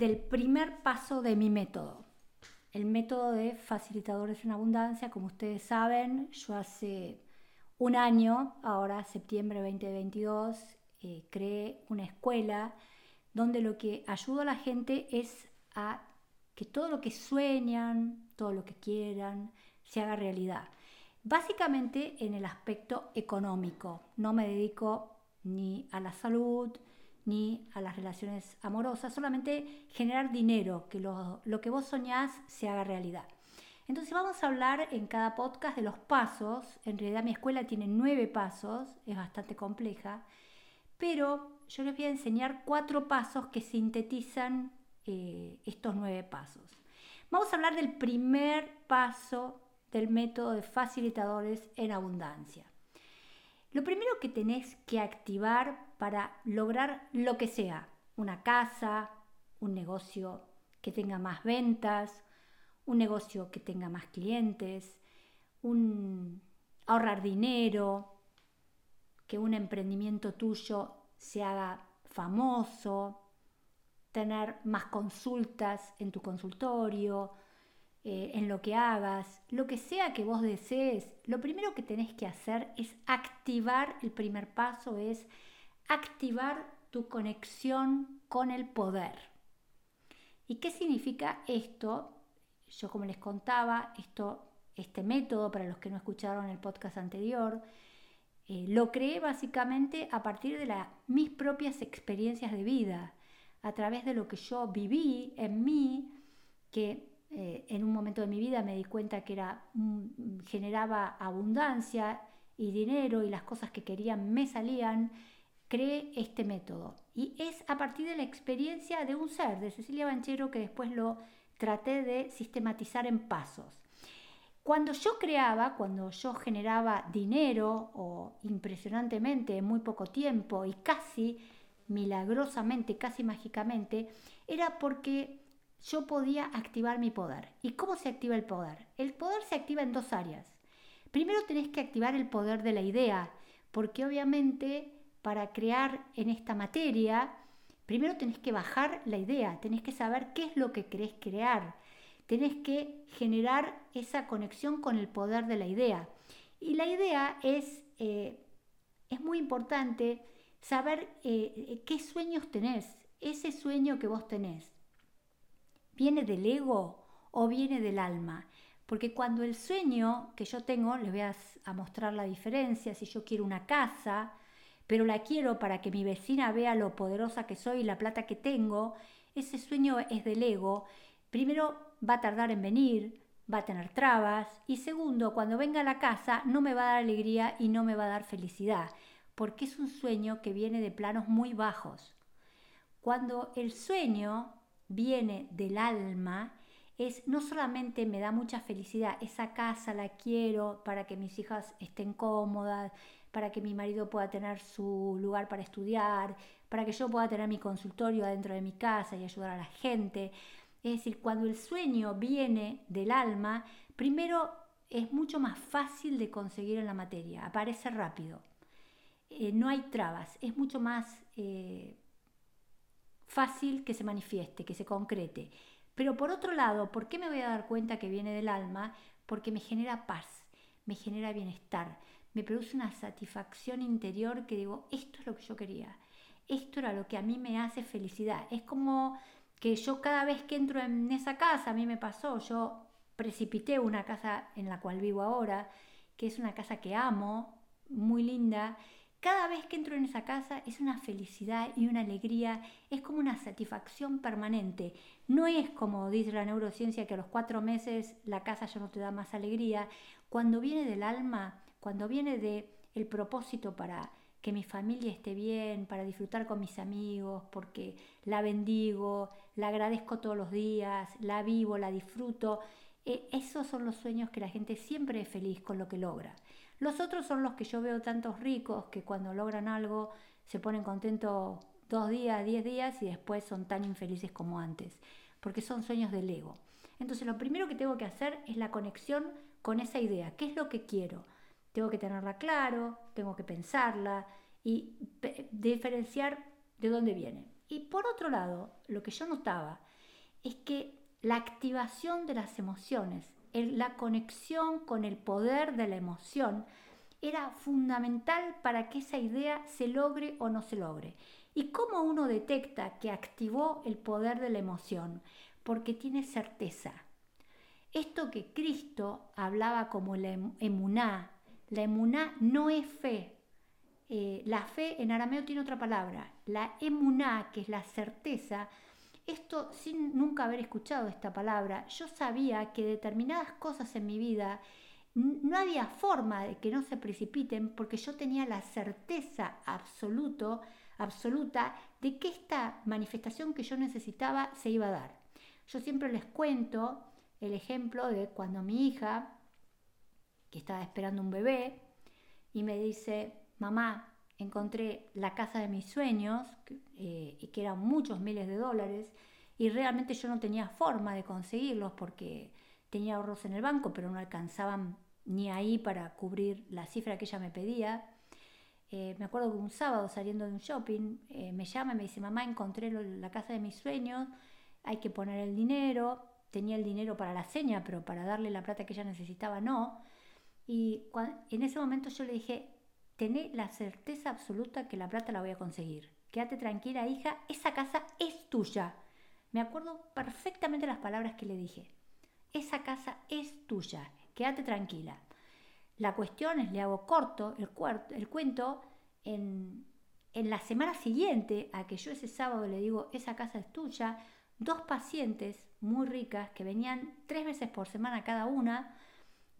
del primer paso de mi método. El método de facilitadores en abundancia, como ustedes saben, yo hace un año, ahora septiembre 2022, eh, creé una escuela donde lo que ayudo a la gente es a que todo lo que sueñan, todo lo que quieran, se haga realidad. Básicamente en el aspecto económico. No me dedico ni a la salud, ni a las relaciones amorosas, solamente generar dinero, que lo, lo, que vos soñás se haga realidad. Entonces vamos a hablar en cada podcast de los pasos. En realidad mi escuela tiene nueve pasos, es bastante compleja, pero yo les voy a enseñar cuatro pasos que sintetizan eh, estos nueve pasos. Vamos a hablar del primer paso del método de facilitadores en abundancia. Lo primero que tenés que activar para lograr lo que sea, una casa, un negocio que tenga más ventas, un negocio que tenga más clientes, ahorrar dinero, que un emprendimiento tuyo se haga famoso, tener más consultas en tu consultorio, eh, en lo que hagas, lo que sea que vos desees, lo primero que tenés que hacer es activar, el primer paso es activar tu conexión con el poder. ¿Y qué significa esto? Yo como les contaba, esto, este método, para los que no escucharon el podcast anterior, eh, lo creé básicamente a partir de mis propias experiencias de vida a través de lo que yo viví en mí, que eh, en un momento de mi vida me di cuenta que era, generaba abundancia y dinero y las cosas que querían me salían, creé este método. Y es a partir de la experiencia de un ser, de Cecilia Banchero, que después lo traté de sistematizar en pasos. Cuando yo creaba, cuando yo generaba dinero o impresionantemente en muy poco tiempo y casi milagrosamente, casi mágicamente, era porque yo podía activar mi poder. ¿Y cómo se activa el poder? El poder se activa en dos áreas. Primero tenés que activar el poder de la idea, porque obviamente para crear en esta materia, primero tenés que bajar la idea, tenés que saber qué es lo que querés crear, tenés que generar esa conexión con el poder de la idea. Y la idea es, eh, es muy importante saber eh, qué sueños tenés, ese sueño que vos tenés. ¿Viene del ego o viene del alma? Porque cuando el sueño que yo tengo, les voy a, a mostrar la diferencia, si yo quiero una casa, pero la quiero para que mi vecina vea lo poderosa que soy y la plata que tengo, ese sueño es del ego. Primero va a tardar en venir, va a tener trabas y segundo, cuando venga a la casa no me va a dar alegría y no me va a dar felicidad porque es un sueño que viene de planos muy bajos. Cuando el sueño viene del alma, es no solamente me da mucha felicidad, esa casa la quiero para que mis hijas estén cómodas, para que mi marido pueda tener su lugar para estudiar, para que yo pueda tener mi consultorio adentro de mi casa y ayudar a la gente. Es decir, cuando el sueño viene del alma, primero es mucho más fácil de conseguir en la materia, aparece rápido. Eh, no hay trabas, es mucho más eh, fácil que se manifieste, que se concrete. Pero por otro lado, ¿por qué me voy a dar cuenta que viene del alma? Porque me genera paz, me genera bienestar, me produce una satisfacción interior que digo, esto es lo que yo quería, esto era lo que a mí me hace felicidad. Es como que yo cada vez que entro en esa casa, a mí me pasó, yo precipité una casa en la cual vivo ahora, que es una casa que amo, muy linda, cada vez que entro en esa casa es una felicidad y una alegría, es como una satisfacción permanente. No es como dice la neurociencia que a los cuatro meses la casa ya no te da más alegría. Cuando viene del alma, cuando viene de el propósito para que mi familia esté bien, para disfrutar con mis amigos, porque la bendigo, la agradezco todos los días, la vivo, la disfruto. Eh, esos son los sueños que la gente siempre es feliz con lo que logra. Los otros son los que yo veo tantos ricos que cuando logran algo se ponen contentos dos días, diez días y después son tan infelices como antes, porque son sueños del ego. Entonces lo primero que tengo que hacer es la conexión con esa idea. ¿Qué es lo que quiero? Tengo que tenerla claro, tengo que pensarla y diferenciar de dónde viene. Y por otro lado, lo que yo notaba es que la activación de las emociones, la conexión con el poder de la emoción, era fundamental para que esa idea se logre o no se logre. ¿Y cómo uno detecta que activó el poder de la emoción? Porque tiene certeza. Esto que Cristo hablaba como la em-, emuná, la emuná no es fe. Eh, la fe en arameo tiene otra palabra. La emuná, que es la certeza, esto sin nunca haber escuchado esta palabra, yo sabía que determinadas cosas en mi vida no había forma de que no se precipiten porque yo tenía la certeza absoluto, absoluta de que esta manifestación que yo necesitaba se iba a dar. Yo siempre les cuento el ejemplo de cuando mi hija, que estaba esperando un bebé, y me dice, mamá, encontré la casa de mis sueños, eh, que eran muchos miles de dólares, y realmente yo no tenía forma de conseguirlos porque tenía ahorros en el banco, pero no alcanzaban ni ahí para cubrir la cifra que ella me pedía. Eh, me acuerdo que un sábado saliendo de un shopping eh, me llama y me dice, mamá, encontré la casa de mis sueños, hay que poner el dinero, tenía el dinero para la seña, pero para darle la plata que ella necesitaba no. Y en ese momento yo le dije, tené la certeza absoluta que la plata la voy a conseguir. Quédate tranquila, hija, esa casa es tuya. Me acuerdo perfectamente las palabras que le dije. Esa casa es tuya, quédate tranquila. La cuestión es, le hago corto el, el cuento, en, en la semana siguiente a que yo ese sábado le digo, esa casa es tuya, dos pacientes muy ricas que venían tres veces por semana cada una,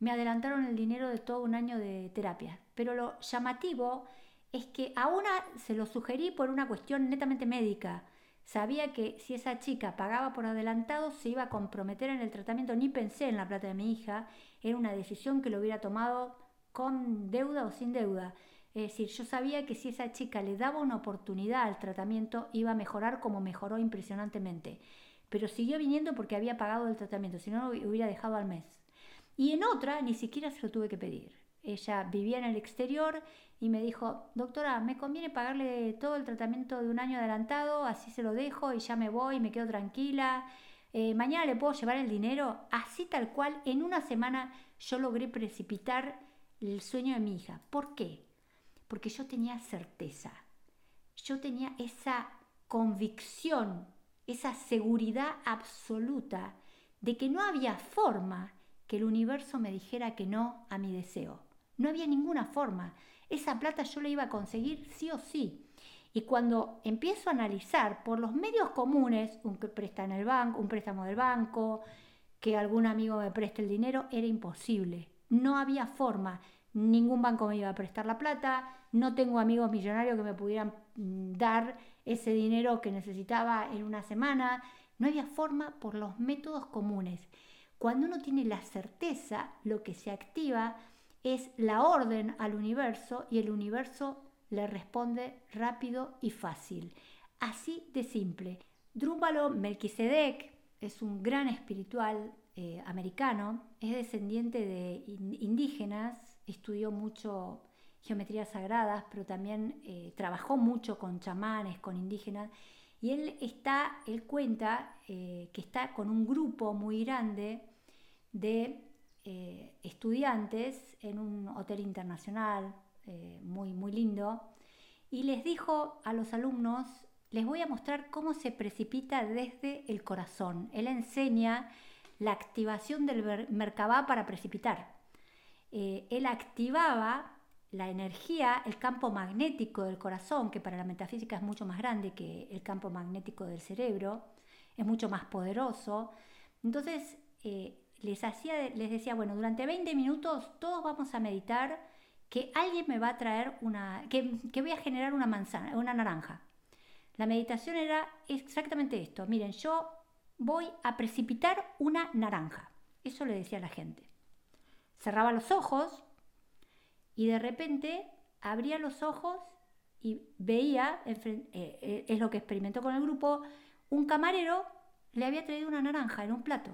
me adelantaron el dinero de todo un año de terapia. Pero lo llamativo es que a una se lo sugerí por una cuestión netamente médica. Sabía que si esa chica pagaba por adelantado se iba a comprometer en el tratamiento, ni pensé en la plata de mi hija, era una decisión que lo hubiera tomado con deuda o sin deuda. Es decir, yo sabía que si esa chica le daba una oportunidad al tratamiento iba a mejorar como mejoró impresionantemente. Pero siguió viniendo porque había pagado el tratamiento, si no lo hubiera dejado al mes. Y en otra ni siquiera se lo tuve que pedir. Ella vivía en el exterior y me dijo, doctora, me conviene pagarle todo el tratamiento de un año adelantado, así se lo dejo y ya me voy, me quedo tranquila. Eh, mañana le puedo llevar el dinero, así tal cual, en una semana yo logré precipitar el sueño de mi hija. ¿Por qué? Porque yo tenía certeza, yo tenía esa convicción, esa seguridad absoluta de que no había forma que el universo me dijera que no a mi deseo. No había ninguna forma. Esa plata yo la iba a conseguir sí o sí. Y cuando empiezo a analizar por los medios comunes, un presta en el banco, un préstamo del banco, que algún amigo me preste el dinero, era imposible. No había forma. Ningún banco me iba a prestar la plata, no tengo amigos millonarios que me pudieran mm, dar ese dinero que necesitaba en una semana. No había forma por los métodos comunes. Cuando uno tiene la certeza, lo que se activa es la orden al universo y el universo le responde rápido y fácil. Así de simple. Drúbalo Melquisedec es un gran espiritual eh, americano, es descendiente de indígenas, estudió mucho geometrías sagradas, pero también eh, trabajó mucho con chamanes, con indígenas, y él está, él cuenta eh, que está con un grupo muy grande de eh, estudiantes en un hotel internacional eh, muy, muy lindo y les dijo a los alumnos, les voy a mostrar cómo se precipita desde el corazón. Él enseña la activación del Merkabah para precipitar. Él activaba la energía, el campo magnético del corazón, que para la metafísica es mucho más grande que el campo magnético del cerebro, es mucho más poderoso. Entonces, les, hacía, les decía, bueno, durante 20 minutos todos vamos a meditar que alguien me va a traer una, que, que voy a generar una manzana, una naranja. La meditación era exactamente esto. Miren, yo voy a precipitar una naranja. Eso le decía a la gente. Cerraba los ojos y de repente abría los ojos y veía, eh, eh, es lo que experimentó con el grupo, un camarero le había traído una naranja en un plato.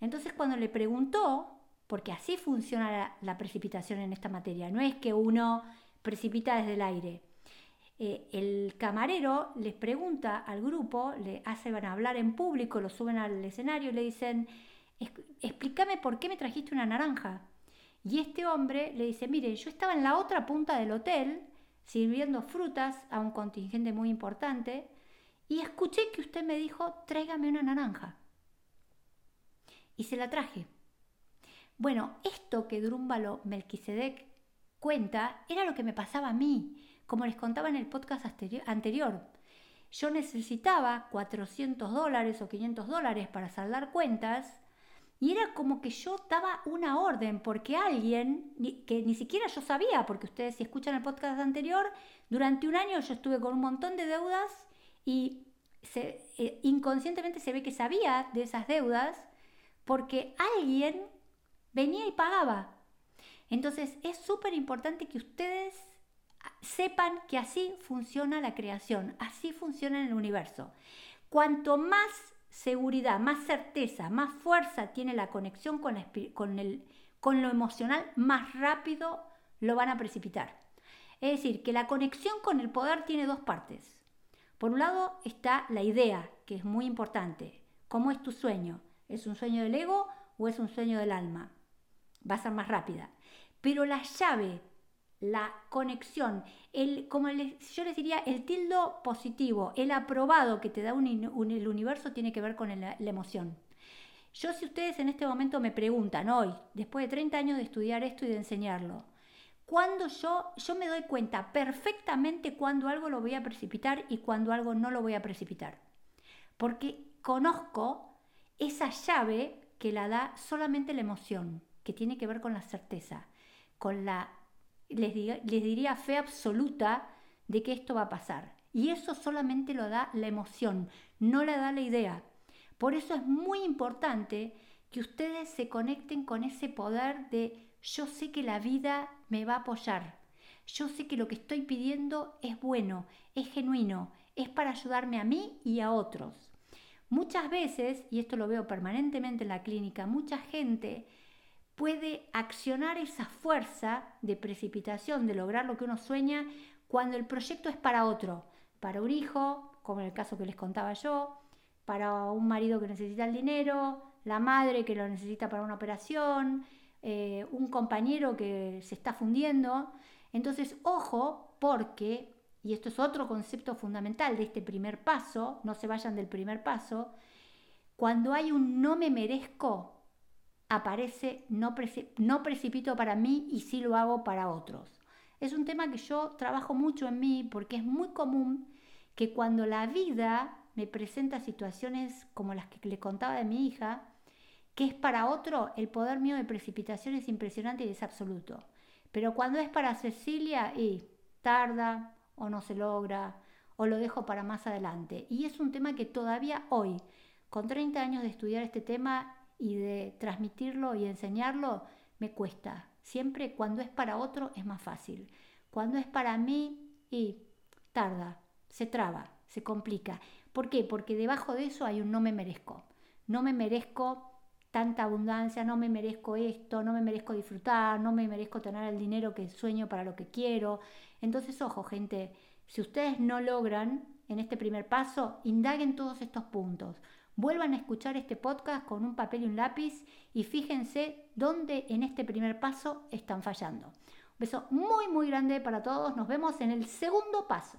Entonces cuando le preguntó, porque así funciona la, precipitación en esta materia, no es que uno precipita desde el aire, eh, el camarero les pregunta al grupo, le hacen hablar en público, lo suben al escenario y le dicen, explícame por qué me trajiste una naranja. Y este hombre le dice, miren, yo estaba en la otra punta del hotel sirviendo frutas a un contingente muy importante y escuché que usted me dijo, tráigame una naranja. Y se la traje. Bueno, esto que Drúmbalo Melquisedec cuenta era lo que me pasaba a mí como les contaba en el podcast anterior. Yo necesitaba 400 dólares o 500 dólares para saldar cuentas y era como que yo daba una orden porque alguien, que ni siquiera yo sabía, porque ustedes si escuchan el podcast anterior, durante un año yo estuve con un montón de deudas y eh, inconscientemente se ve que sabía de esas deudas porque alguien venía y pagaba. Entonces es súper importante que ustedes sepan que así funciona la creación, así funciona el universo. Cuanto más seguridad, más certeza, más fuerza tiene la conexión con, con, lo emocional, más rápido lo van a precipitar. Es decir, que la conexión con el poder tiene dos partes. Por un lado está la idea, que es muy importante. ¿Cómo es tu sueño? ¿Es un sueño del ego o es un sueño del alma? Va a ser más rápida. Pero la llave la conexión, el, como yo les diría, el tildo positivo, el aprobado que te da un, el universo tiene que ver con la emoción. Yo si ustedes en este momento me preguntan hoy, después de 30 años de estudiar esto y de enseñarlo, cuando yo, yo me doy cuenta perfectamente cuando algo lo voy a precipitar y cuando algo no lo voy a precipitar. Porque conozco esa llave que la da solamente la emoción, que tiene que ver con la certeza, con la les, diría fe absoluta de que esto va a pasar. Y eso solamente lo da la emoción, no la da la idea. Por eso es muy importante que ustedes se conecten con ese poder de yo sé que la vida me va a apoyar. Yo sé que lo que estoy pidiendo es bueno, es genuino, es para ayudarme a mí y a otros. Muchas veces, y esto lo veo permanentemente en la clínica, mucha gente puede accionar esa fuerza de precipitación, de lograr lo que uno sueña, cuando el proyecto es para otro, para un hijo, como en el caso que les contaba yo, para un marido que necesita el dinero, la madre que lo necesita para una operación, eh, un compañero que se está fundiendo. Entonces, ojo, porque, y esto es otro concepto fundamental de este primer paso, no se vayan del primer paso, cuando hay un no me merezco, aparece no, no precipito para mí y sí lo hago para otros. Es un tema que yo trabajo mucho en mí porque es muy común que cuando la vida me presenta situaciones como las que le contaba de mi hija, que es para otro, el poder mío de precipitación es impresionante y es absoluto. Pero cuando es para Cecilia, y tarda o no se logra o lo dejo para más adelante. Y es un tema que todavía hoy, con 30 años de estudiar este tema, y de transmitirlo y enseñarlo me cuesta. Siempre cuando es para otro es más fácil. Cuando es para mí y tarda, se traba, se complica. ¿Por qué? Porque debajo de eso hay un no me merezco. No me merezco tanta abundancia, no me merezco esto, no me merezco disfrutar, no me merezco tener el dinero que sueño para lo que quiero. Entonces, ojo, gente, si ustedes no logran en este primer paso, indaguen todos estos puntos. Vuelvan a escuchar este podcast con un papel y un lápiz y fíjense dónde en este primer paso están fallando. Un beso muy muy grande para todos. Nos vemos en el segundo paso.